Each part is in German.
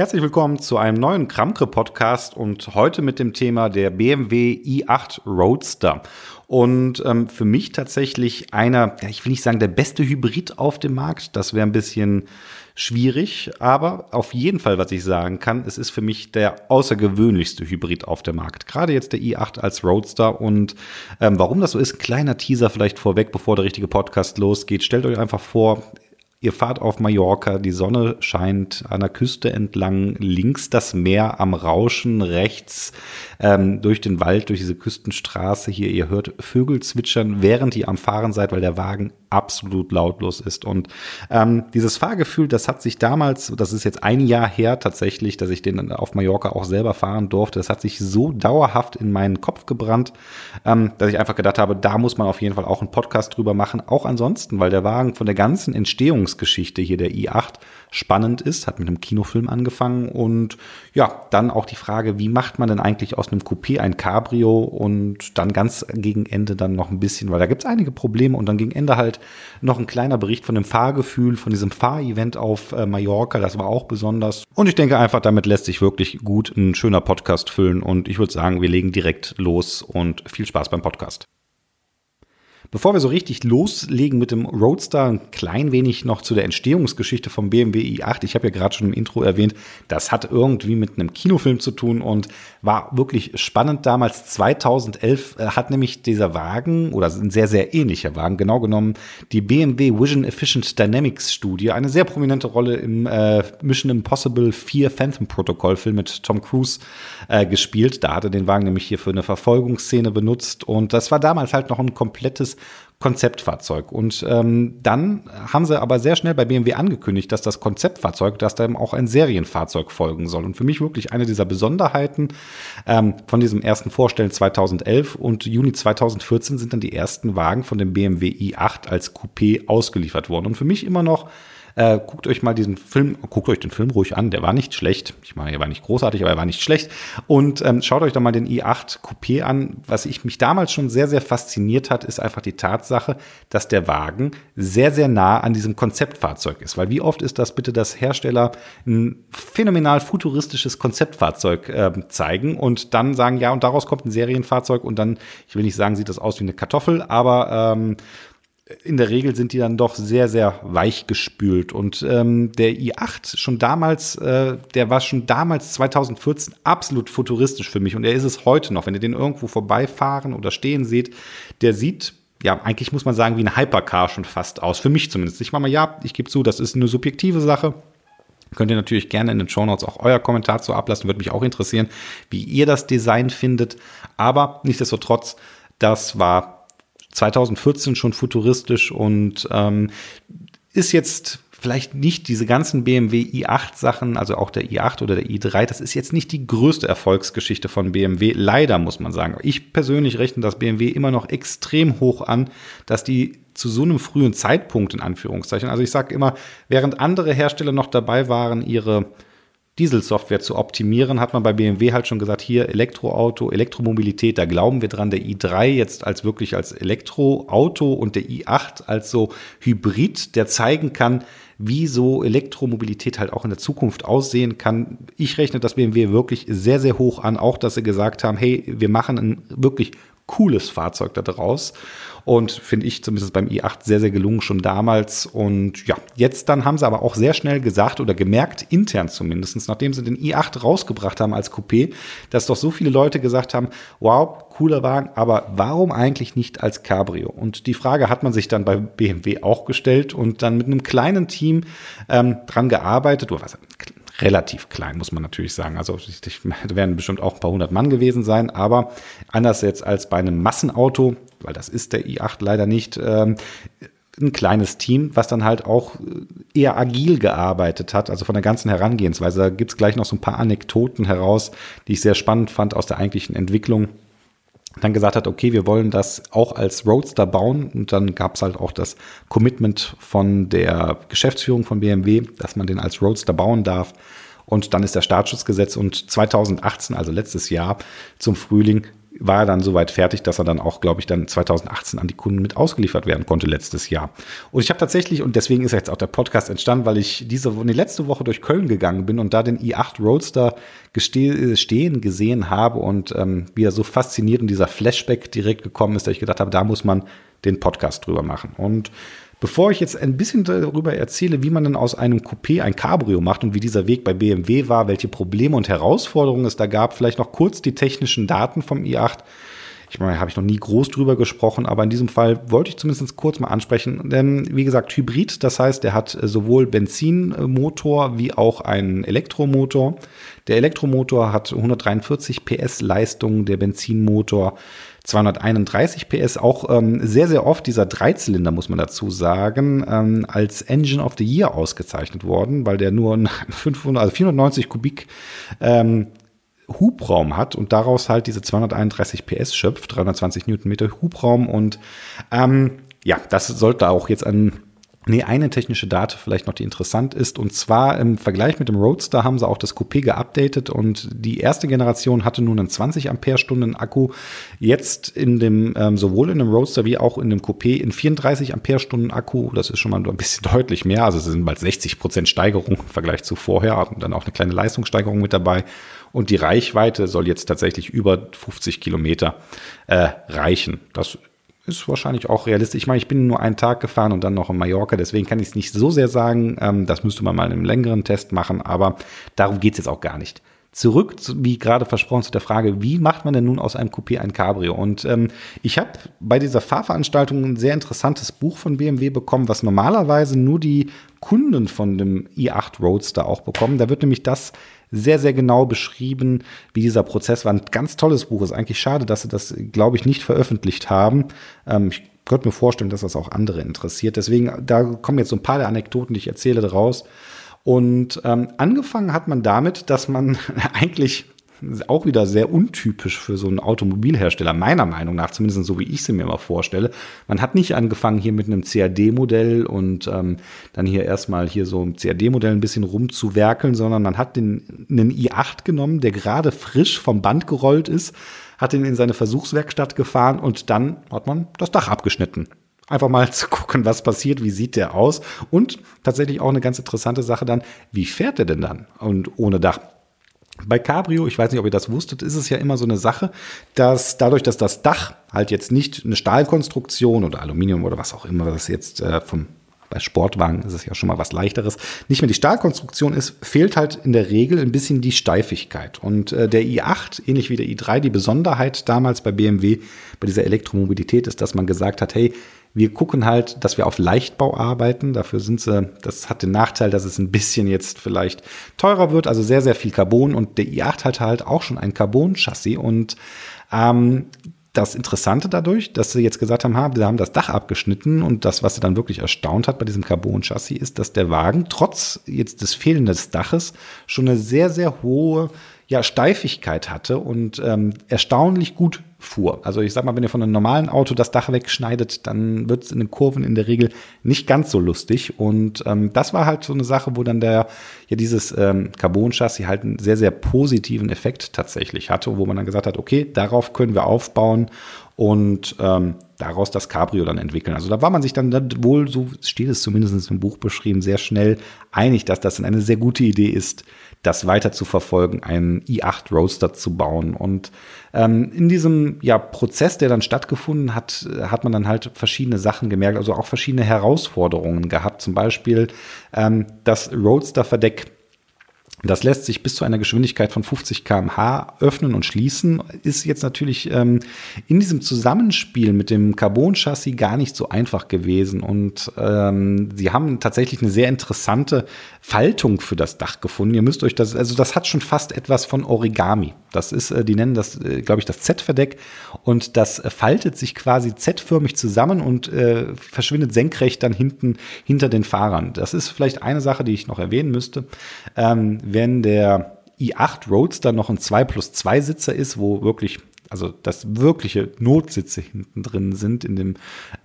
Herzlich willkommen zu einem neuen Kramkre-Podcast und heute mit dem Thema der BMW i8 Roadster. Und ähm, für mich tatsächlich einer, ja, ich will nicht sagen der beste Hybrid auf dem Markt, das wäre ein bisschen schwierig, aber auf jeden Fall, was ich sagen kann, es ist für mich der außergewöhnlichste Hybrid auf dem Markt. Gerade jetzt der i8 als Roadster und ähm, warum das so ist, kleiner Teaser vielleicht vorweg, bevor der richtige Podcast losgeht. Stellt euch einfach vor, Ihr fahrt auf Mallorca, die Sonne scheint an der Küste entlang, links das Meer am Rauschen, rechts ähm, durch den Wald, durch diese Küstenstraße hier. Ihr hört Vögel zwitschern, während ihr am Fahren seid, weil der Wagen absolut lautlos ist. Und ähm, dieses Fahrgefühl, das hat sich damals, das ist jetzt ein Jahr her tatsächlich, dass ich den auf Mallorca auch selber fahren durfte, das hat sich so dauerhaft in meinen Kopf gebrannt, ähm, dass ich einfach gedacht habe, da muss man auf jeden Fall auch einen Podcast drüber machen. Auch ansonsten, weil der Wagen von der ganzen Entstehungsgeschichte hier, der i8, spannend ist, hat mit einem Kinofilm angefangen und ja, dann auch die Frage, wie macht man denn eigentlich aus einem Coupé ein Cabrio und dann ganz gegen Ende dann noch ein bisschen, weil da gibt es einige Probleme und dann gegen Ende halt noch ein kleiner Bericht von dem Fahrgefühl, von diesem Fahrevent auf äh, Mallorca, das war auch besonders und ich denke einfach, damit lässt sich wirklich gut ein schöner Podcast füllen und ich würde sagen, wir legen direkt los und viel Spaß beim Podcast. Bevor wir so richtig loslegen mit dem Roadster, ein klein wenig noch zu der Entstehungsgeschichte vom BMW i8. Ich habe ja gerade schon im Intro erwähnt, das hat irgendwie mit einem Kinofilm zu tun und war wirklich spannend damals. 2011 äh, hat nämlich dieser Wagen oder ein sehr, sehr ähnlicher Wagen, genau genommen die BMW Vision Efficient Dynamics Studie, eine sehr prominente Rolle im äh, Mission Impossible 4 Phantom Protocol Film mit Tom Cruise äh, gespielt. Da hat er den Wagen nämlich hier für eine Verfolgungsszene benutzt und das war damals halt noch ein komplettes Konzeptfahrzeug. Und ähm, dann haben sie aber sehr schnell bei BMW angekündigt, dass das Konzeptfahrzeug, dass da eben auch ein Serienfahrzeug folgen soll. Und für mich wirklich eine dieser Besonderheiten ähm, von diesem ersten Vorstellen 2011 und Juni 2014 sind dann die ersten Wagen von dem BMW i8 als Coupé ausgeliefert worden. Und für mich immer noch äh, guckt euch mal diesen Film, guckt euch den Film ruhig an, der war nicht schlecht. Ich meine, er war nicht großartig, aber er war nicht schlecht. Und ähm, schaut euch doch mal den i8 Coupé an. Was ich mich damals schon sehr, sehr fasziniert hat, ist einfach die Tatsache, dass der Wagen sehr, sehr nah an diesem Konzeptfahrzeug ist. Weil wie oft ist das bitte, dass Hersteller ein phänomenal futuristisches Konzeptfahrzeug äh, zeigen und dann sagen, ja, und daraus kommt ein Serienfahrzeug und dann, ich will nicht sagen, sieht das aus wie eine Kartoffel, aber ähm, in der Regel sind die dann doch sehr, sehr weich gespült. Und ähm, der i8 schon damals, äh, der war schon damals 2014 absolut futuristisch für mich und er ist es heute noch. Wenn ihr den irgendwo vorbeifahren oder stehen seht, der sieht ja, eigentlich muss man sagen, wie ein Hypercar schon fast aus. Für mich zumindest. Ich mache mal, ja, ich gebe zu, das ist eine subjektive Sache. Könnt ihr natürlich gerne in den Show Notes auch euer Kommentar zu ablassen. Würde mich auch interessieren, wie ihr das Design findet. Aber nichtsdestotrotz, das war 2014 schon futuristisch und ähm, ist jetzt vielleicht nicht diese ganzen BMW i8 Sachen, also auch der i8 oder der i3, das ist jetzt nicht die größte Erfolgsgeschichte von BMW. Leider muss man sagen. Ich persönlich rechne das BMW immer noch extrem hoch an, dass die zu so einem frühen Zeitpunkt in Anführungszeichen, also ich sage immer, während andere Hersteller noch dabei waren, ihre Dieselsoftware zu optimieren, hat man bei BMW halt schon gesagt, hier Elektroauto, Elektromobilität, da glauben wir dran, der i3 jetzt als wirklich als Elektroauto und der i8 als so Hybrid, der zeigen kann, wie so Elektromobilität halt auch in der Zukunft aussehen kann. Ich rechne das BMW wirklich sehr, sehr hoch an, auch dass sie gesagt haben, hey, wir machen ein wirklich cooles Fahrzeug da draus. Und finde ich zumindest beim i8 sehr, sehr gelungen schon damals. Und ja, jetzt dann haben sie aber auch sehr schnell gesagt oder gemerkt, intern zumindest, nachdem sie den i8 rausgebracht haben als Coupé, dass doch so viele Leute gesagt haben, wow, cooler Wagen, aber warum eigentlich nicht als Cabrio? Und die Frage hat man sich dann bei BMW auch gestellt und dann mit einem kleinen Team ähm, dran gearbeitet, oder was, relativ klein, muss man natürlich sagen. Also da werden bestimmt auch ein paar hundert Mann gewesen sein, aber anders jetzt als bei einem Massenauto, weil das ist der i8 leider nicht, ähm, ein kleines Team, was dann halt auch eher agil gearbeitet hat, also von der ganzen Herangehensweise. Da gibt's gleich noch so ein paar Anekdoten heraus, die ich sehr spannend fand aus der eigentlichen Entwicklung dann gesagt hat, okay, wir wollen das auch als Roadster bauen. Und dann gab es halt auch das Commitment von der Geschäftsführung von BMW, dass man den als Roadster bauen darf. Und dann ist der Startschutzgesetz und 2018, also letztes Jahr zum Frühling, war er dann soweit fertig, dass er dann auch, glaube ich, dann 2018 an die Kunden mit ausgeliefert werden konnte letztes Jahr. Und ich habe tatsächlich, und deswegen ist jetzt auch der Podcast entstanden, weil ich diese die letzte Woche durch Köln gegangen bin und da den i8 Roadster stehen gesehen habe und ähm, wie er so faszinierend dieser Flashback direkt gekommen ist, dass ich gedacht habe, da muss man den Podcast drüber machen. Und Bevor ich jetzt ein bisschen darüber erzähle, wie man denn aus einem Coupé ein Cabrio macht und wie dieser Weg bei BMW war, welche Probleme und Herausforderungen es da gab, vielleicht noch kurz die technischen Daten vom i8. Ich meine, habe ich noch nie groß drüber gesprochen, aber in diesem Fall wollte ich zumindest kurz mal ansprechen. Denn wie gesagt, Hybrid, das heißt, der hat sowohl Benzinmotor wie auch einen Elektromotor. Der Elektromotor hat 143 PS Leistung, der Benzinmotor 231 PS, auch ähm, sehr, sehr oft dieser Dreizylinder, muss man dazu sagen, ähm, als Engine of the Year ausgezeichnet worden, weil der nur 500, also 490 Kubik ähm, Hubraum hat und daraus halt diese 231 PS schöpft, 320 Newtonmeter Hubraum und ähm, ja, das sollte auch jetzt ein Nee, eine technische Date vielleicht noch, die interessant ist. Und zwar im Vergleich mit dem Roadster haben sie auch das Coupé geupdatet und die erste Generation hatte nun einen 20 Ampere-Stunden Akku. Jetzt in dem, ähm, sowohl in dem Roadster wie auch in dem Coupé in 34 Ampere-Stunden Akku. Das ist schon mal ein bisschen deutlich mehr. Also es sind bald 60 Prozent Steigerung im Vergleich zu vorher und dann auch eine kleine Leistungssteigerung mit dabei. Und die Reichweite soll jetzt tatsächlich über 50 Kilometer äh, reichen. Das ist wahrscheinlich auch realistisch. Ich meine, ich bin nur einen Tag gefahren und dann noch in Mallorca, deswegen kann ich es nicht so sehr sagen. Ähm, das müsste man mal in einem längeren Test machen, aber darum geht es jetzt auch gar nicht. Zurück, wie gerade versprochen, zu der Frage, wie macht man denn nun aus einem Coupé ein Cabrio? Und ähm, ich habe bei dieser Fahrveranstaltung ein sehr interessantes Buch von BMW bekommen, was normalerweise nur die Kunden von dem i8 Roadster auch bekommen. Da wird nämlich das sehr, sehr genau beschrieben, wie dieser Prozess war. Ein ganz tolles Buch. Ist eigentlich schade, dass sie das, glaube ich, nicht veröffentlicht haben. Ähm, ich könnte mir vorstellen, dass das auch andere interessiert. Deswegen, da kommen jetzt so ein paar der Anekdoten, die ich erzähle, daraus. Und ähm, angefangen hat man damit, dass man eigentlich auch wieder sehr untypisch für so einen Automobilhersteller, meiner Meinung nach, zumindest so wie ich sie mir immer vorstelle. Man hat nicht angefangen hier mit einem CAD-Modell und ähm, dann hier erstmal hier so ein CAD-Modell ein bisschen rumzuwerkeln, sondern man hat den, einen i8 genommen, der gerade frisch vom Band gerollt ist, hat ihn in seine Versuchswerkstatt gefahren und dann hat man das Dach abgeschnitten einfach mal zu gucken, was passiert, wie sieht der aus und tatsächlich auch eine ganz interessante Sache dann, wie fährt der denn dann und ohne Dach? Bei Cabrio, ich weiß nicht, ob ihr das wusstet, ist es ja immer so eine Sache, dass dadurch, dass das Dach halt jetzt nicht eine Stahlkonstruktion oder Aluminium oder was auch immer, das jetzt äh, vom bei Sportwagen ist es ja schon mal was leichteres, nicht mehr die Stahlkonstruktion ist, fehlt halt in der Regel ein bisschen die Steifigkeit. Und äh, der i8, ähnlich wie der i3, die Besonderheit damals bei BMW, bei dieser Elektromobilität ist, dass man gesagt hat, hey, wir gucken halt, dass wir auf Leichtbau arbeiten. Dafür sind sie, das hat den Nachteil, dass es ein bisschen jetzt vielleicht teurer wird, also sehr, sehr viel Carbon. Und der i8 hat halt auch schon ein Carbon-Chassis. Und ähm, das Interessante dadurch, dass sie jetzt gesagt haben, wir haben das Dach abgeschnitten und das, was sie dann wirklich erstaunt hat bei diesem Carbon-Chassis, ist, dass der Wagen trotz jetzt des fehlenden Daches schon eine sehr, sehr hohe ja, Steifigkeit hatte und ähm, erstaunlich gut fuhr. Also ich sag mal, wenn ihr von einem normalen Auto das Dach wegschneidet, dann wird es in den Kurven in der Regel nicht ganz so lustig. Und ähm, das war halt so eine Sache, wo dann der ja dieses ähm, Carbon-Chassis halt einen sehr, sehr positiven Effekt tatsächlich hatte, wo man dann gesagt hat, okay, darauf können wir aufbauen und ähm, daraus das Cabrio dann entwickeln. Also da war man sich dann wohl, so steht es zumindest im Buch beschrieben, sehr schnell einig, dass das eine sehr gute Idee ist, das weiter zu verfolgen, einen i8 Roadster zu bauen. Und ähm, in diesem ja, Prozess, der dann stattgefunden hat, hat man dann halt verschiedene Sachen gemerkt, also auch verschiedene Herausforderungen gehabt. Zum Beispiel ähm, das Roadster-Verdeck das lässt sich bis zu einer Geschwindigkeit von 50 km/h öffnen und schließen. Ist jetzt natürlich ähm, in diesem Zusammenspiel mit dem Carbon-Chassis gar nicht so einfach gewesen. Und ähm, sie haben tatsächlich eine sehr interessante Faltung für das Dach gefunden. Ihr müsst euch das, also das hat schon fast etwas von Origami. Das ist, äh, die nennen das, äh, glaube ich, das Z-Verdeck. Und das äh, faltet sich quasi Z-förmig zusammen und äh, verschwindet senkrecht dann hinten hinter den Fahrern. Das ist vielleicht eine Sache, die ich noch erwähnen müsste. Ähm, wenn der i8 Roadster noch ein 2 plus 2 Sitzer ist, wo wirklich also dass wirkliche Notsitze hinten drin sind. In dem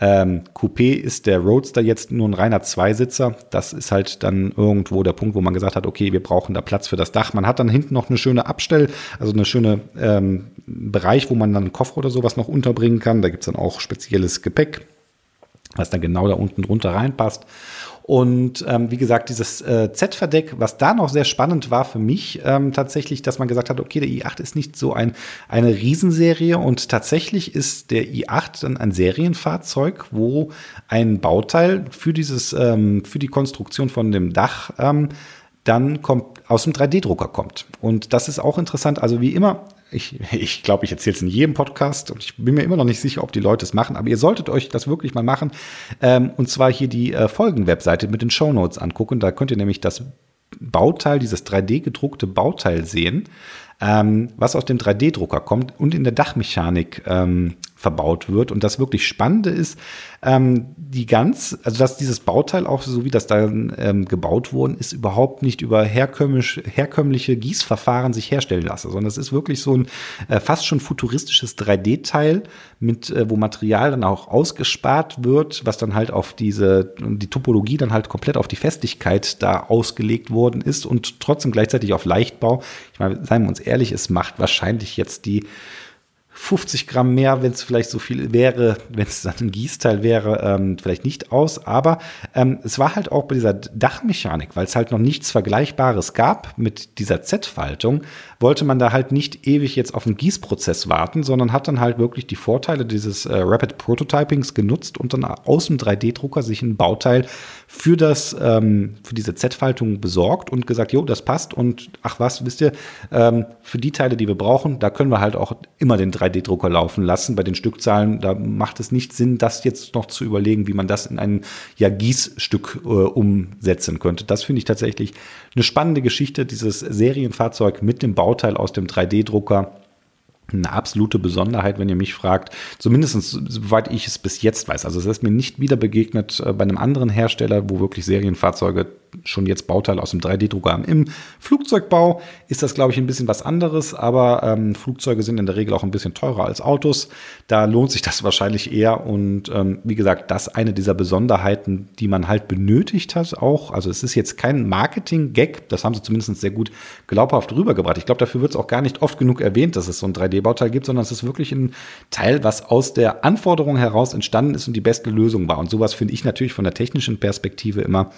ähm, Coupé ist der Roadster jetzt nur ein reiner Zweisitzer. Das ist halt dann irgendwo der Punkt, wo man gesagt hat, okay, wir brauchen da Platz für das Dach. Man hat dann hinten noch eine schöne Abstell, also eine schöne ähm, Bereich, wo man dann einen Koffer oder sowas noch unterbringen kann. Da gibt's dann auch spezielles Gepäck, was dann genau da unten drunter reinpasst. Und ähm, wie gesagt, dieses äh, Z-Verdeck, was da noch sehr spannend war für mich, ähm, tatsächlich, dass man gesagt hat, okay, der i8 ist nicht so ein, eine Riesenserie und tatsächlich ist der i8 dann ein Serienfahrzeug, wo ein Bauteil für dieses, ähm, für die Konstruktion von dem Dach ähm, dann kommt, aus dem 3D-Drucker kommt. Und das ist auch interessant. Also wie immer, ich, ich glaube, ich erzähle es in jedem Podcast und ich bin mir immer noch nicht sicher, ob die Leute es machen, aber ihr solltet euch das wirklich mal machen. Ähm, und zwar hier die äh, Folgen-Webseite mit den Show Notes angucken. Da könnt ihr nämlich das Bauteil, dieses 3D-gedruckte Bauteil sehen, ähm, was aus dem 3D-Drucker kommt und in der Dachmechanik ähm, verbaut wird. Und das wirklich Spannende ist, ähm, die ganz, also dass dieses Bauteil auch so wie das dann ähm, gebaut worden ist, überhaupt nicht über herkömmlich, herkömmliche Gießverfahren sich herstellen lasse, sondern es ist wirklich so ein äh, fast schon futuristisches 3D-Teil, mit äh, wo Material dann auch ausgespart wird, was dann halt auf diese die Topologie dann halt komplett auf die Festigkeit da ausgelegt worden ist und trotzdem gleichzeitig auf Leichtbau. Ich meine, seien wir uns ehrlich, es macht wahrscheinlich jetzt die 50 Gramm mehr, wenn es vielleicht so viel wäre, wenn es dann ein Gießteil wäre, ähm, vielleicht nicht aus. Aber ähm, es war halt auch bei dieser Dachmechanik, weil es halt noch nichts Vergleichbares gab mit dieser Z-Faltung, wollte man da halt nicht ewig jetzt auf einen Gießprozess warten, sondern hat dann halt wirklich die Vorteile dieses äh, Rapid Prototypings genutzt und dann aus dem 3D-Drucker sich ein Bauteil für das, ähm, für diese Z-Faltung besorgt und gesagt, jo, das passt und ach was, wisst ihr, ähm, für die Teile, die wir brauchen, da können wir halt auch immer den 3D-Drucker laufen lassen. Bei den Stückzahlen, da macht es nicht Sinn, das jetzt noch zu überlegen, wie man das in ein ja, Gießstück äh, umsetzen könnte. Das finde ich tatsächlich eine spannende Geschichte, dieses Serienfahrzeug mit dem Bauteil aus dem 3D-Drucker eine absolute Besonderheit, wenn ihr mich fragt. Zumindest soweit ich es bis jetzt weiß. Also es ist mir nicht wieder begegnet äh, bei einem anderen Hersteller, wo wirklich Serienfahrzeuge schon jetzt Bauteile aus dem 3D-Drucker haben. Im Flugzeugbau ist das, glaube ich, ein bisschen was anderes, aber ähm, Flugzeuge sind in der Regel auch ein bisschen teurer als Autos. Da lohnt sich das wahrscheinlich eher. Und ähm, wie gesagt, das eine dieser Besonderheiten, die man halt benötigt hat, auch. Also es ist jetzt kein Marketing-Gag, das haben sie zumindest sehr gut glaubhaft rübergebracht. Ich glaube, dafür wird es auch gar nicht oft genug erwähnt, dass es so ein 3D-Bauteil gibt, sondern es ist wirklich ein Teil, was aus der Anforderung heraus entstanden ist und die beste Lösung war. Und sowas finde ich natürlich von der technischen Perspektive immer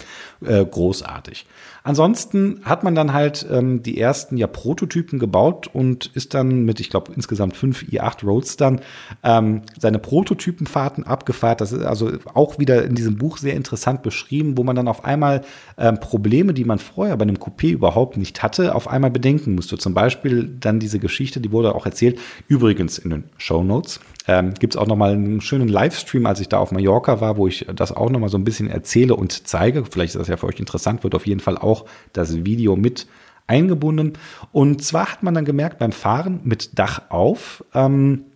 äh, groß großartig. Ansonsten hat man dann halt ähm, die ersten ja Prototypen gebaut und ist dann mit, ich glaube, insgesamt fünf i8 Roadstern ähm, seine Prototypenfahrten abgefahren. Das ist also auch wieder in diesem Buch sehr interessant beschrieben, wo man dann auf einmal ähm, Probleme, die man vorher bei einem Coupé überhaupt nicht hatte, auf einmal bedenken musste. Zum Beispiel dann diese Geschichte, die wurde auch erzählt, übrigens in den Show Notes ähm, Gibt es auch noch mal einen schönen Livestream, als ich da auf Mallorca war, wo ich das auch noch mal so ein bisschen erzähle und zeige. Vielleicht ist das ja für euch interessant, wird auf jeden Fall auch das Video mit eingebunden. Und zwar hat man dann gemerkt beim Fahren mit Dach auf, ähm,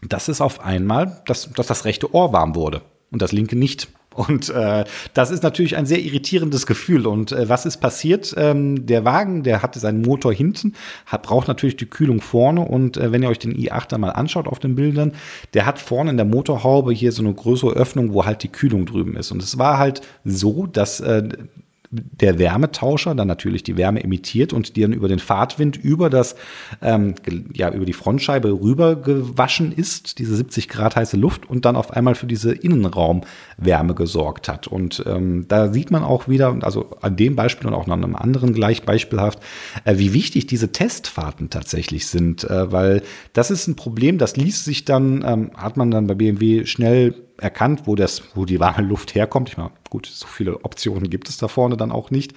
dass es auf einmal, dass, dass das rechte Ohr warm wurde und das linke nicht. Und äh, das ist natürlich ein sehr irritierendes Gefühl. Und äh, was ist passiert? Ähm, der Wagen, der hatte seinen Motor hinten, hat, braucht natürlich die Kühlung vorne. Und äh, wenn ihr euch den i8 mal anschaut auf den Bildern, der hat vorne in der Motorhaube hier so eine größere Öffnung, wo halt die Kühlung drüben ist. Und es war halt so, dass äh, der Wärmetauscher dann natürlich die Wärme emittiert und die dann über den Fahrtwind über das, ähm, ja, über die Frontscheibe rüber gewaschen ist, diese 70 Grad heiße Luft und dann auf einmal für diese Innenraumwärme gesorgt hat. Und ähm, da sieht man auch wieder, also an dem Beispiel und auch noch einem anderen gleich beispielhaft, äh, wie wichtig diese Testfahrten tatsächlich sind, äh, weil das ist ein Problem, das ließ sich dann, ähm, hat man dann bei BMW schnell erkannt, wo das, wo die warme Luft herkommt. Ich meine, gut, so viele Optionen gibt es da vorne dann auch nicht.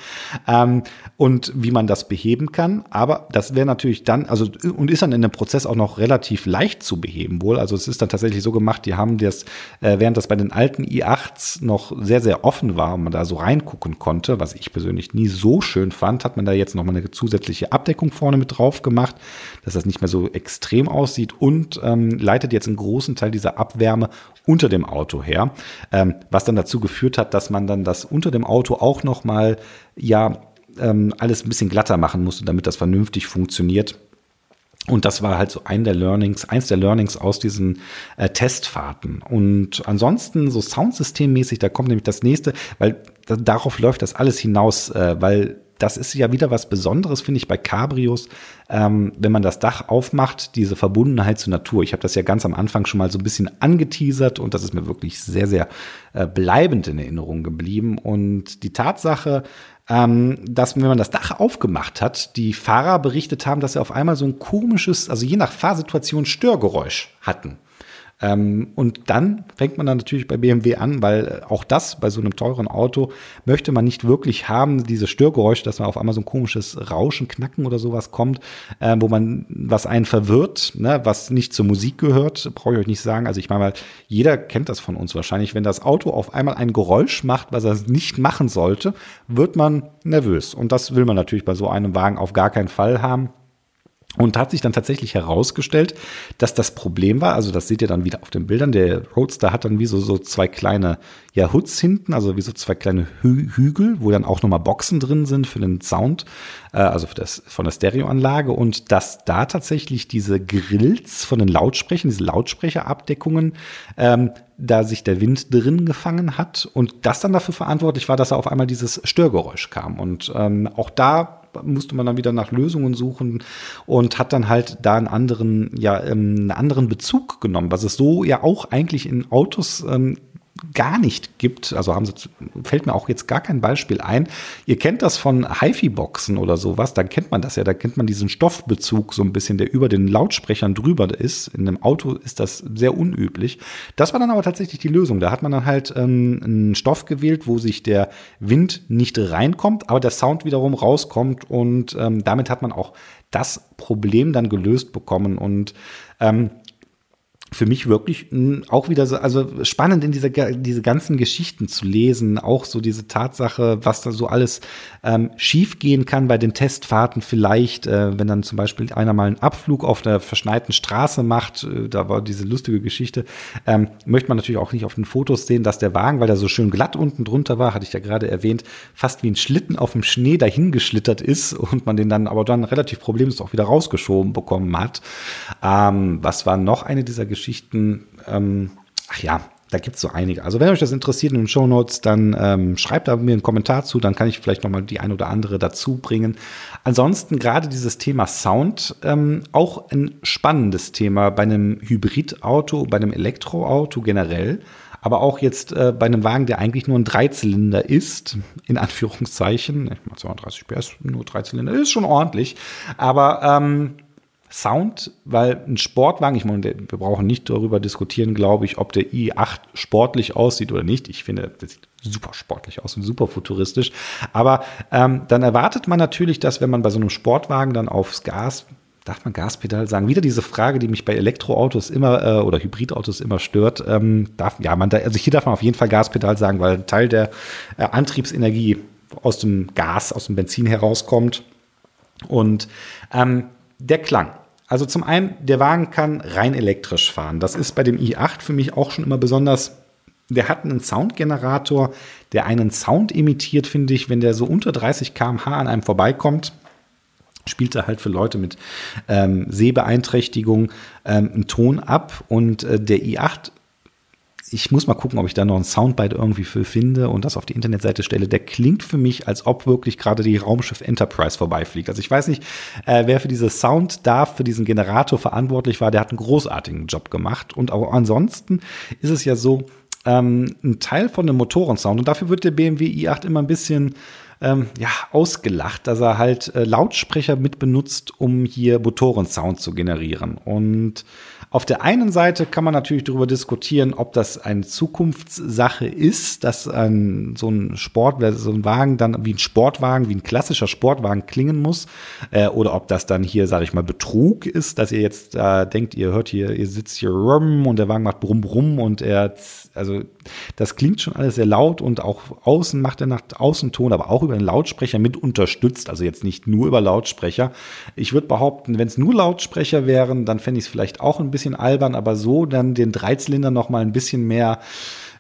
Ähm, und wie man das beheben kann. Aber das wäre natürlich dann, also und ist dann in dem Prozess auch noch relativ leicht zu beheben wohl. Also es ist dann tatsächlich so gemacht, die haben das, äh, während das bei den alten i8s noch sehr, sehr offen war und man da so reingucken konnte, was ich persönlich nie so schön fand, hat man da jetzt noch mal eine zusätzliche Abdeckung vorne mit drauf gemacht, dass das nicht mehr so extrem aussieht und ähm, leitet jetzt einen großen Teil dieser Abwärme unter dem Auto her, ähm, was dann dazu geführt hat, dass man dann das unter dem Auto auch noch mal ja ähm, alles ein bisschen glatter machen musste, damit das vernünftig funktioniert. Und das war halt so ein der Learnings, eins der Learnings aus diesen äh, Testfahrten. Und ansonsten so Soundsystemmäßig, da kommt nämlich das nächste, weil da, darauf läuft das alles hinaus, äh, weil das ist ja wieder was Besonderes, finde ich, bei Cabrios, ähm, wenn man das Dach aufmacht, diese Verbundenheit zur Natur. Ich habe das ja ganz am Anfang schon mal so ein bisschen angeteasert und das ist mir wirklich sehr, sehr äh, bleibend in Erinnerung geblieben. Und die Tatsache, ähm, dass wenn man das Dach aufgemacht hat, die Fahrer berichtet haben, dass sie auf einmal so ein komisches, also je nach Fahrsituation Störgeräusch hatten. Ähm, und dann fängt man dann natürlich bei BMW an, weil auch das bei so einem teuren Auto möchte man nicht wirklich haben, diese Störgeräusche, dass man auf einmal so ein komisches Rauschen, Knacken oder sowas kommt, äh, wo man, was einen verwirrt, ne, was nicht zur Musik gehört, brauche ich euch nicht sagen. Also ich meine mal, jeder kennt das von uns wahrscheinlich. Wenn das Auto auf einmal ein Geräusch macht, was er nicht machen sollte, wird man nervös. Und das will man natürlich bei so einem Wagen auf gar keinen Fall haben. Und hat sich dann tatsächlich herausgestellt, dass das Problem war, also das seht ihr dann wieder auf den Bildern, der Roadster hat dann wie so, so zwei kleine ja, Hoods hinten, also wie so zwei kleine Hü Hügel, wo dann auch nochmal Boxen drin sind für den Sound, äh, also für das, von der Stereoanlage und dass da tatsächlich diese Grills von den Lautsprechern, diese Lautsprecherabdeckungen, ähm, da sich der Wind drin gefangen hat und das dann dafür verantwortlich war, dass da auf einmal dieses Störgeräusch kam. Und ähm, auch da musste man dann wieder nach Lösungen suchen und hat dann halt da einen anderen, ja, ähm, einen anderen Bezug genommen, was es so ja auch eigentlich in Autos ähm, gar nicht gibt, also haben sie, fällt mir auch jetzt gar kein Beispiel ein. Ihr kennt das von HiFi-Boxen oder sowas, da kennt man das ja, da kennt man diesen Stoffbezug so ein bisschen, der über den Lautsprechern drüber ist. In einem Auto ist das sehr unüblich. Das war dann aber tatsächlich die Lösung. Da hat man dann halt ähm, einen Stoff gewählt, wo sich der Wind nicht reinkommt, aber der Sound wiederum rauskommt und ähm, damit hat man auch das Problem dann gelöst bekommen und ähm, für mich wirklich auch wieder so, also spannend in dieser, diese ganzen Geschichten zu lesen, auch so diese Tatsache, was da so alles ähm, schiefgehen kann bei den Testfahrten vielleicht, äh, wenn dann zum Beispiel einer mal einen Abflug auf der verschneiten Straße macht, äh, da war diese lustige Geschichte, ähm, möchte man natürlich auch nicht auf den Fotos sehen, dass der Wagen, weil er so schön glatt unten drunter war, hatte ich ja gerade erwähnt, fast wie ein Schlitten auf dem Schnee dahin geschlittert ist und man den dann aber dann relativ problemlos auch wieder rausgeschoben bekommen hat. Ähm, was war noch eine dieser Geschichten? Geschichten. Ähm, ach ja, da gibt es so einige. Also wenn euch das interessiert in den Show Notes, dann ähm, schreibt da mir einen Kommentar zu, dann kann ich vielleicht noch mal die ein oder andere dazu bringen. Ansonsten gerade dieses Thema Sound, ähm, auch ein spannendes Thema bei einem Hybridauto, bei einem Elektroauto generell, aber auch jetzt äh, bei einem Wagen, der eigentlich nur ein Dreizylinder ist, in Anführungszeichen, ich mal 230 PS, nur Dreizylinder, ist schon ordentlich, aber ähm, Sound, weil ein Sportwagen, ich meine, wir brauchen nicht darüber diskutieren, glaube ich, ob der i8 sportlich aussieht oder nicht. Ich finde, der sieht super sportlich aus und super futuristisch. Aber ähm, dann erwartet man natürlich, dass wenn man bei so einem Sportwagen dann aufs Gas darf man Gaspedal sagen? Wieder diese Frage, die mich bei Elektroautos immer äh, oder Hybridautos immer stört. Ähm, darf, ja, man also hier darf man auf jeden Fall Gaspedal sagen, weil ein Teil der äh, Antriebsenergie aus dem Gas, aus dem Benzin herauskommt. Und ähm, der Klang. Also zum einen, der Wagen kann rein elektrisch fahren. Das ist bei dem i8 für mich auch schon immer besonders. Der hat einen Soundgenerator, der einen Sound imitiert, finde ich, wenn der so unter 30 km/h an einem vorbeikommt. Spielt er halt für Leute mit ähm, Sehbeeinträchtigung ähm, einen Ton ab. Und äh, der i8 ich muss mal gucken, ob ich da noch ein Soundbite irgendwie für finde und das auf die Internetseite stelle. Der klingt für mich, als ob wirklich gerade die Raumschiff Enterprise vorbeifliegt. Also ich weiß nicht, äh, wer für diese Sound da, für diesen Generator verantwortlich war. Der hat einen großartigen Job gemacht. Und auch ansonsten ist es ja so, ähm, ein Teil von dem Motorensound. Und dafür wird der BMW i8 immer ein bisschen ähm, ja, ausgelacht, dass er halt äh, Lautsprecher mit benutzt, um hier Motorensound zu generieren. Und auf der einen Seite kann man natürlich darüber diskutieren, ob das eine Zukunftssache ist, dass ein, so ein Sport, so ein Wagen dann wie ein Sportwagen, wie ein klassischer Sportwagen klingen muss, äh, oder ob das dann hier, sage ich mal, Betrug ist, dass ihr jetzt äh, denkt, ihr hört hier, ihr sitzt hier rum und der Wagen macht brumm brumm und er, also das klingt schon alles sehr laut und auch außen macht er nach Außenton, aber auch über den Lautsprecher mit unterstützt, also jetzt nicht nur über Lautsprecher. Ich würde behaupten, wenn es nur Lautsprecher wären, dann fände ich es vielleicht auch ein bisschen albern, aber so dann den Dreizylinder noch mal ein bisschen mehr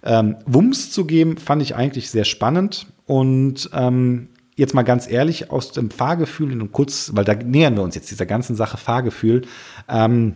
ähm, Wumms zu geben, fand ich eigentlich sehr spannend. Und ähm, jetzt mal ganz ehrlich, aus dem Fahrgefühl und kurz, weil da nähern wir uns jetzt dieser ganzen Sache Fahrgefühl, ähm,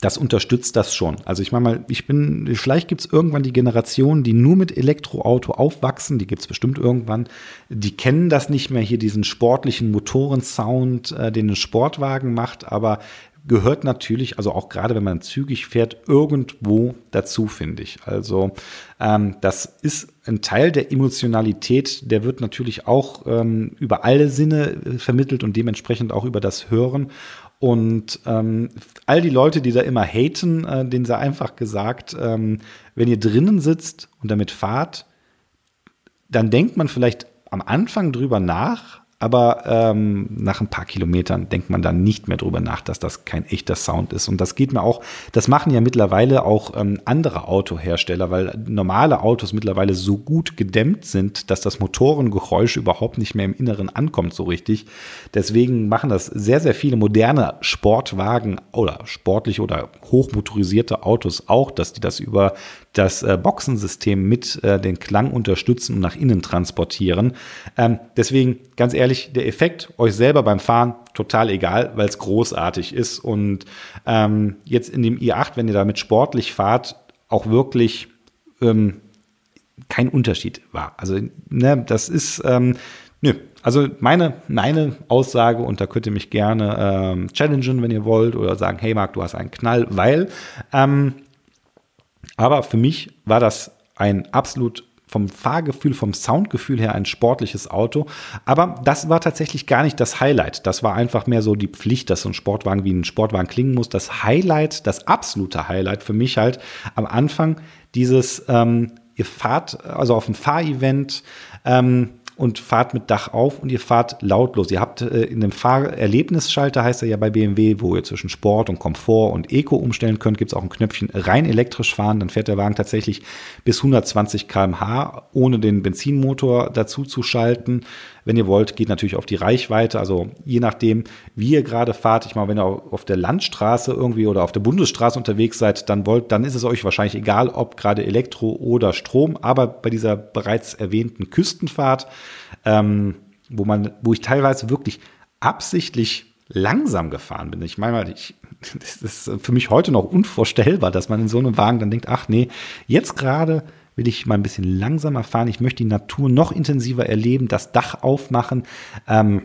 das unterstützt das schon. Also ich meine mal, ich bin, vielleicht gibt es irgendwann die Generation, die nur mit Elektroauto aufwachsen, die gibt es bestimmt irgendwann, die kennen das nicht mehr, hier diesen sportlichen Motorensound, äh, den ein Sportwagen macht, aber gehört natürlich, also auch gerade wenn man zügig fährt, irgendwo dazu, finde ich. Also ähm, das ist ein Teil der Emotionalität, der wird natürlich auch ähm, über alle Sinne äh, vermittelt und dementsprechend auch über das Hören. Und ähm, all die Leute, die da immer haten, äh, denen sei einfach gesagt, ähm, wenn ihr drinnen sitzt und damit fahrt, dann denkt man vielleicht am Anfang drüber nach, aber ähm, nach ein paar Kilometern denkt man dann nicht mehr drüber nach, dass das kein echter Sound ist. Und das geht mir auch, das machen ja mittlerweile auch ähm, andere Autohersteller, weil normale Autos mittlerweile so gut gedämmt sind, dass das Motorengeräusch überhaupt nicht mehr im Inneren ankommt so richtig. Deswegen machen das sehr, sehr viele moderne Sportwagen oder sportliche oder hochmotorisierte Autos auch, dass die das über das äh, Boxensystem mit äh, den Klang unterstützen und nach innen transportieren. Ähm, deswegen ganz ehrlich, der Effekt euch selber beim Fahren total egal, weil es großartig ist und ähm, jetzt in dem i8, wenn ihr damit sportlich fahrt, auch wirklich ähm, kein Unterschied war. Also ne, das ist ähm, Nö, also meine, meine Aussage, und da könnt ihr mich gerne ähm, challengen, wenn ihr wollt, oder sagen, hey Marc, du hast einen Knall, weil ähm, aber für mich war das ein absolut vom Fahrgefühl, vom Soundgefühl her ein sportliches Auto. Aber das war tatsächlich gar nicht das Highlight. Das war einfach mehr so die Pflicht, dass so ein Sportwagen wie ein Sportwagen klingen muss. Das Highlight, das absolute Highlight für mich halt am Anfang dieses, ähm, ihr fahrt also auf dem Fahrevent, ähm, und fahrt mit Dach auf und ihr fahrt lautlos. Ihr habt äh, in dem Fahrerlebnisschalter, heißt er ja bei BMW, wo ihr zwischen Sport und Komfort und Eco umstellen könnt, gibt es auch ein Knöpfchen rein elektrisch fahren. Dann fährt der Wagen tatsächlich bis 120 km/h, ohne den Benzinmotor dazu zu schalten. Wenn ihr wollt, geht natürlich auf die Reichweite. Also je nachdem, wie ihr gerade fahrt. Ich meine, wenn ihr auf der Landstraße irgendwie oder auf der Bundesstraße unterwegs seid, dann wollt, dann ist es euch wahrscheinlich egal, ob gerade Elektro oder Strom. Aber bei dieser bereits erwähnten Küstenfahrt, ähm, wo man, wo ich teilweise wirklich absichtlich langsam gefahren bin. Ich meine, ich, das ist für mich heute noch unvorstellbar, dass man in so einem Wagen dann denkt, ach nee, jetzt gerade will ich mal ein bisschen langsamer fahren. Ich möchte die Natur noch intensiver erleben, das Dach aufmachen. Ähm,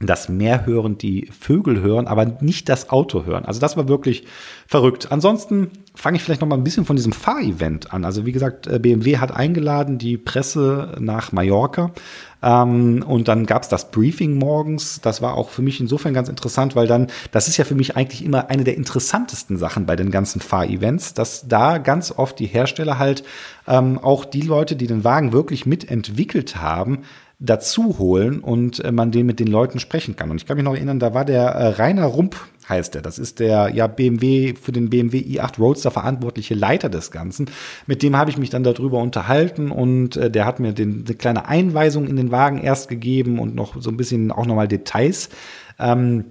das Meer hören, die Vögel hören, aber nicht das Auto hören. Also das war wirklich verrückt. Ansonsten fange ich vielleicht noch mal ein bisschen von diesem Fahrevent an. Also wie gesagt, äh, BMW hat eingeladen die Presse nach Mallorca ähm, und dann gab es das Briefing morgens. Das war auch für mich insofern ganz interessant, weil dann, das ist ja für mich eigentlich immer eine der interessantesten Sachen bei den ganzen Fahrevents, dass da ganz oft die Hersteller halt ähm, auch die Leute, die den Wagen wirklich mitentwickelt haben, dazu holen und äh, man den mit den Leuten sprechen kann. Und ich kann mich noch erinnern, da war der äh, Rainer Rump, heißt er. Das ist der ja BMW für den BMW i8 Roadster verantwortliche Leiter des Ganzen. Mit dem habe ich mich dann darüber unterhalten und äh, der hat mir den, eine kleine Einweisung in den Wagen erst gegeben und noch so ein bisschen auch nochmal Details. Ähm,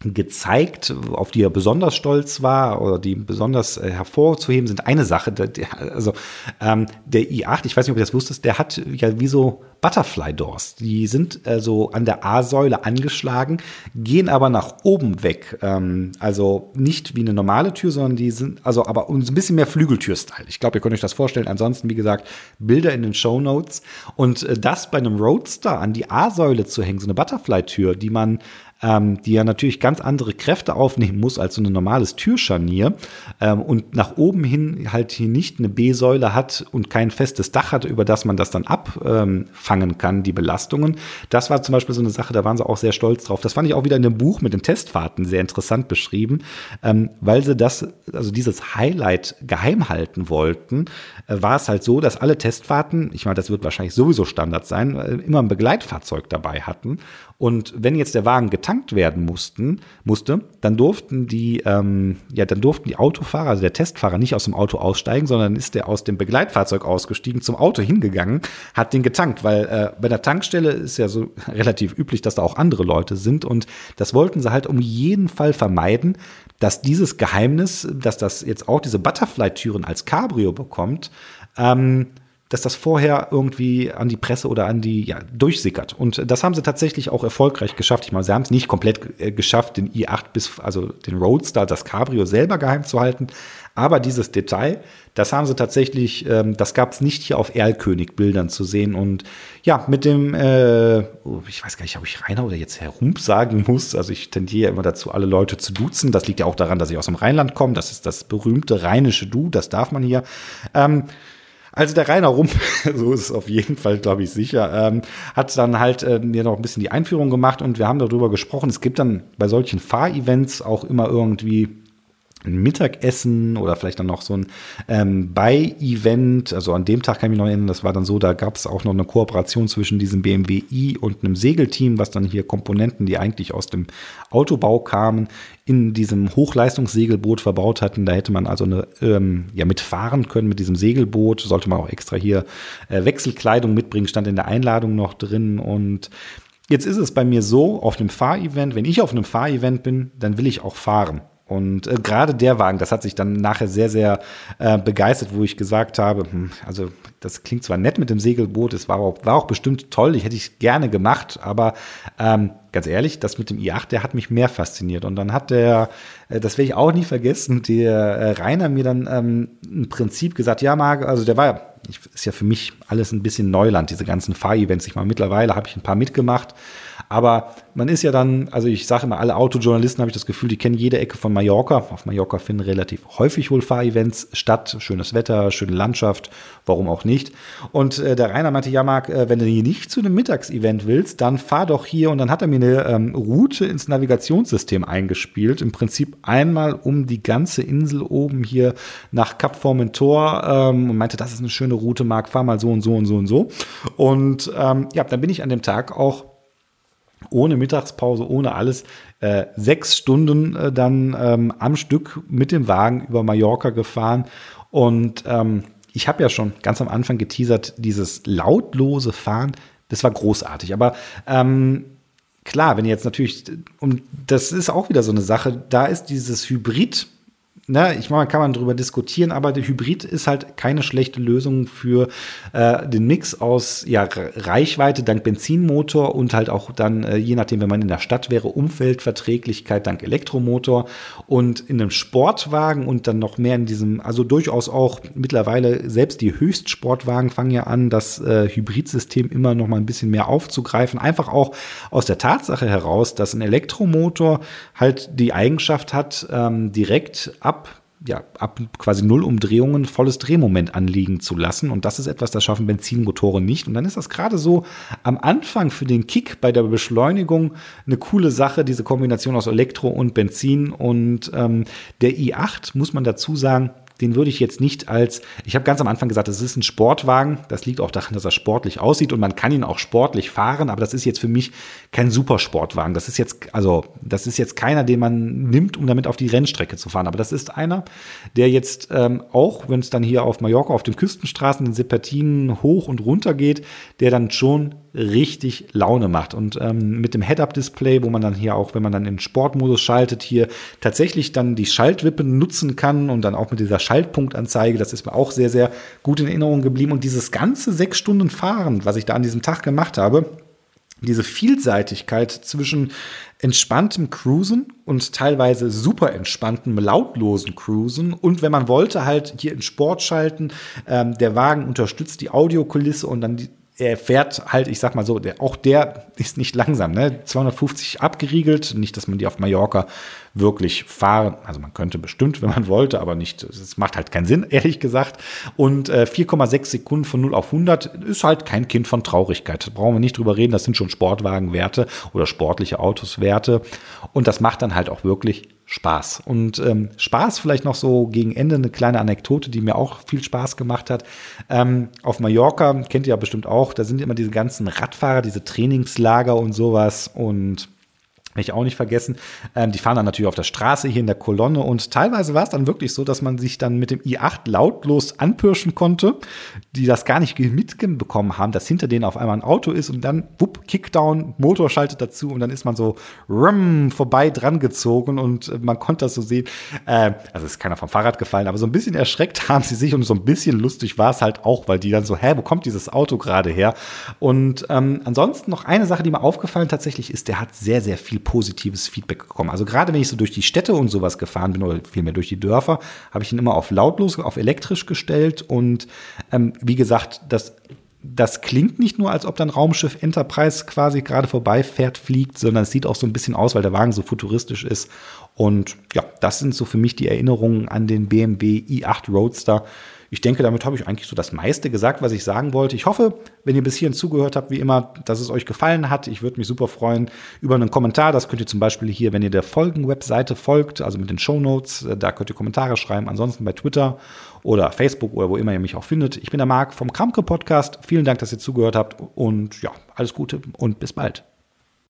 gezeigt, auf die er besonders stolz war oder die besonders äh, hervorzuheben sind. Eine Sache, also ähm, der i8, ich weiß nicht, ob ihr das wusstet, der hat ja wie so Butterfly Doors. Die sind also an der A-Säule angeschlagen, gehen aber nach oben weg. Ähm, also nicht wie eine normale Tür, sondern die sind, also aber ein bisschen mehr Flügeltür-Style. Ich glaube, ihr könnt euch das vorstellen. Ansonsten, wie gesagt, Bilder in den Show Notes. Und äh, das bei einem Roadster an die A-Säule zu hängen, so eine Butterfly-Tür, die man ähm, die ja natürlich ganz andere Kräfte aufnehmen muss als so ein normales Türscharnier ähm, und nach oben hin halt hier nicht eine B-Säule hat und kein festes Dach hat, über das man das dann abfangen kann, die Belastungen. Das war zum Beispiel so eine Sache, da waren sie auch sehr stolz drauf. Das fand ich auch wieder in dem Buch mit den Testfahrten sehr interessant beschrieben, ähm, weil sie das, also dieses Highlight geheim halten wollten, äh, war es halt so, dass alle Testfahrten, ich meine, das wird wahrscheinlich sowieso Standard sein, äh, immer ein Begleitfahrzeug dabei hatten und wenn jetzt der Wagen getankt werden mussten, musste, dann durften die, ähm, ja, dann durften die Autofahrer, also der Testfahrer, nicht aus dem Auto aussteigen, sondern ist der aus dem Begleitfahrzeug ausgestiegen, zum Auto hingegangen, hat den getankt, weil äh, bei der Tankstelle ist ja so relativ üblich, dass da auch andere Leute sind. Und das wollten sie halt um jeden Fall vermeiden, dass dieses Geheimnis, dass das jetzt auch diese Butterfly-Türen als Cabrio bekommt, ähm, dass das vorher irgendwie an die Presse oder an die ja, durchsickert. Und das haben sie tatsächlich auch erfolgreich geschafft. Ich meine, sie haben es nicht komplett äh, geschafft, den i8 bis, also den Roadster, das Cabrio selber geheim zu halten. Aber dieses Detail, das haben sie tatsächlich, ähm, das gab es nicht hier auf Erlkönig-Bildern zu sehen. Und ja, mit dem, äh, oh, ich weiß gar nicht, ob ich Rainer oder jetzt Herr Rump sagen muss. Also ich tendiere immer dazu, alle Leute zu duzen. Das liegt ja auch daran, dass ich aus dem Rheinland komme. Das ist das berühmte rheinische Du, das darf man hier. Ähm, also der Rainer Rump, so ist es auf jeden Fall, glaube ich, sicher, ähm, hat dann halt äh, mir noch ein bisschen die Einführung gemacht und wir haben darüber gesprochen. Es gibt dann bei solchen Fahrevents auch immer irgendwie ein Mittagessen oder vielleicht dann noch so ein ähm, Bei-Event. Also an dem Tag kann ich mich noch erinnern, das war dann so, da gab es auch noch eine Kooperation zwischen diesem BMW i und einem Segelteam, was dann hier Komponenten, die eigentlich aus dem Autobau kamen, in diesem Hochleistungssegelboot verbaut hatten. Da hätte man also eine, ähm, ja, mitfahren können mit diesem Segelboot. Sollte man auch extra hier äh, Wechselkleidung mitbringen, stand in der Einladung noch drin und Jetzt ist es bei mir so, auf einem Fahrevent, wenn ich auf einem Fahrevent bin, dann will ich auch fahren. Und äh, gerade der Wagen, das hat sich dann nachher sehr, sehr äh, begeistert, wo ich gesagt habe, hm, also das klingt zwar nett mit dem Segelboot, es war auch, war auch bestimmt toll, ich hätte ich gerne gemacht, aber ähm, ganz ehrlich, das mit dem i8, der hat mich mehr fasziniert. Und dann hat der, äh, das werde ich auch nie vergessen, der äh, Rainer mir dann ähm, im Prinzip gesagt, ja, Marc, also der war ist ja für mich alles ein bisschen Neuland, diese ganzen Fahrevents. Ich meine, mittlerweile habe ich ein paar mitgemacht. Aber man ist ja dann, also ich sage immer, alle Autojournalisten habe ich das Gefühl, die kennen jede Ecke von Mallorca. Auf Mallorca finden relativ häufig wohl Fahrevents statt. Schönes Wetter, schöne Landschaft, warum auch nicht. Und äh, der Rainer meinte, ja, Marc, äh, wenn du hier nicht zu einem Mittagsevent willst, dann fahr doch hier. Und dann hat er mir eine ähm, Route ins Navigationssystem eingespielt. Im Prinzip einmal um die ganze Insel oben hier nach Cap Formentor ähm, und meinte, das ist eine schöne Route, Marc, fahr mal so und so und so und so. Und ähm, ja, dann bin ich an dem Tag auch ohne Mittagspause, ohne alles, äh, sechs Stunden äh, dann ähm, am Stück mit dem Wagen über Mallorca gefahren. Und ähm, ich habe ja schon ganz am Anfang geteasert, dieses lautlose Fahren, das war großartig. Aber ähm, klar, wenn jetzt natürlich, und das ist auch wieder so eine Sache, da ist dieses Hybrid ne, ich meine, kann man darüber diskutieren, aber der Hybrid ist halt keine schlechte Lösung für äh, den Mix aus ja, Reichweite dank Benzinmotor und halt auch dann, äh, je nachdem, wenn man in der Stadt wäre, Umfeldverträglichkeit dank Elektromotor und in einem Sportwagen und dann noch mehr in diesem, also durchaus auch mittlerweile selbst die Höchstsportwagen fangen ja an, das äh, Hybridsystem immer noch mal ein bisschen mehr aufzugreifen. Einfach auch aus der Tatsache heraus, dass ein Elektromotor halt die Eigenschaft hat, ähm, direkt ab ja, ab quasi null Umdrehungen volles Drehmoment anliegen zu lassen. Und das ist etwas, das schaffen Benzinmotoren nicht. Und dann ist das gerade so am Anfang für den Kick bei der Beschleunigung eine coole Sache, diese Kombination aus Elektro und Benzin. Und ähm, der i8, muss man dazu sagen, den würde ich jetzt nicht als, ich habe ganz am Anfang gesagt, es ist ein Sportwagen. Das liegt auch daran, dass er sportlich aussieht und man kann ihn auch sportlich fahren, aber das ist jetzt für mich kein Supersportwagen. Das ist jetzt, also, das ist jetzt keiner, den man nimmt, um damit auf die Rennstrecke zu fahren. Aber das ist einer, der jetzt ähm, auch, wenn es dann hier auf Mallorca auf den Küstenstraßen, den Serpentinen hoch und runter geht, der dann schon richtig Laune macht. Und ähm, mit dem Head-Up-Display, wo man dann hier auch, wenn man dann in Sportmodus schaltet, hier tatsächlich dann die Schaltwippen nutzen kann und dann auch mit dieser Schaltpunktanzeige, das ist mir auch sehr, sehr gut in Erinnerung geblieben. Und dieses ganze sechs Stunden Fahren, was ich da an diesem Tag gemacht habe, diese Vielseitigkeit zwischen entspanntem Cruisen und teilweise super entspanntem, lautlosen Cruisen und wenn man wollte, halt hier in Sport schalten. Ähm, der Wagen unterstützt die Audiokulisse und dann die, er fährt halt, ich sag mal so, der, auch der ist nicht langsam, ne? 250 abgeriegelt, nicht, dass man die auf Mallorca wirklich fahren, also man könnte bestimmt, wenn man wollte, aber nicht, es macht halt keinen Sinn, ehrlich gesagt. Und äh, 4,6 Sekunden von 0 auf 100 ist halt kein Kind von Traurigkeit. Da brauchen wir nicht drüber reden, das sind schon Sportwagenwerte oder sportliche Autoswerte. Und das macht dann halt auch wirklich Spaß. Und ähm, Spaß vielleicht noch so gegen Ende eine kleine Anekdote, die mir auch viel Spaß gemacht hat. Ähm, auf Mallorca, kennt ihr ja bestimmt auch, da sind immer diese ganzen Radfahrer, diese Trainingslager und sowas. Und ich auch nicht vergessen. Ähm, die fahren dann natürlich auf der Straße hier in der Kolonne und teilweise war es dann wirklich so, dass man sich dann mit dem i8 lautlos anpirschen konnte, die das gar nicht mitbekommen haben, dass hinter denen auf einmal ein Auto ist und dann, wupp, Kickdown, Motor schaltet dazu und dann ist man so rum, vorbei dran gezogen und man konnte das so sehen. Äh, also ist keiner vom Fahrrad gefallen, aber so ein bisschen erschreckt haben sie sich und so ein bisschen lustig war es halt auch, weil die dann so, hä, wo kommt dieses Auto gerade her? Und ähm, ansonsten noch eine Sache, die mir aufgefallen tatsächlich ist, der hat sehr, sehr viel positives Feedback bekommen. Also gerade wenn ich so durch die Städte und sowas gefahren bin oder vielmehr durch die Dörfer, habe ich ihn immer auf lautlos, auf elektrisch gestellt und ähm, wie gesagt, das das klingt nicht nur, als ob dann Raumschiff Enterprise quasi gerade vorbeifährt, fliegt, sondern es sieht auch so ein bisschen aus, weil der Wagen so futuristisch ist. Und ja, das sind so für mich die Erinnerungen an den BMW i8 Roadster ich denke, damit habe ich eigentlich so das meiste gesagt, was ich sagen wollte. Ich hoffe, wenn ihr bis hierhin zugehört habt, wie immer, dass es euch gefallen hat. Ich würde mich super freuen über einen Kommentar. Das könnt ihr zum Beispiel hier, wenn ihr der Folgen-Webseite folgt, also mit den Show Notes, äh, da könnt ihr Kommentare schreiben. Ansonsten bei Twitter oder Facebook oder wo immer ihr mich auch findet. Ich bin der Marc vom Kramke Podcast. Vielen Dank, dass ihr zugehört habt und ja, alles Gute und bis bald.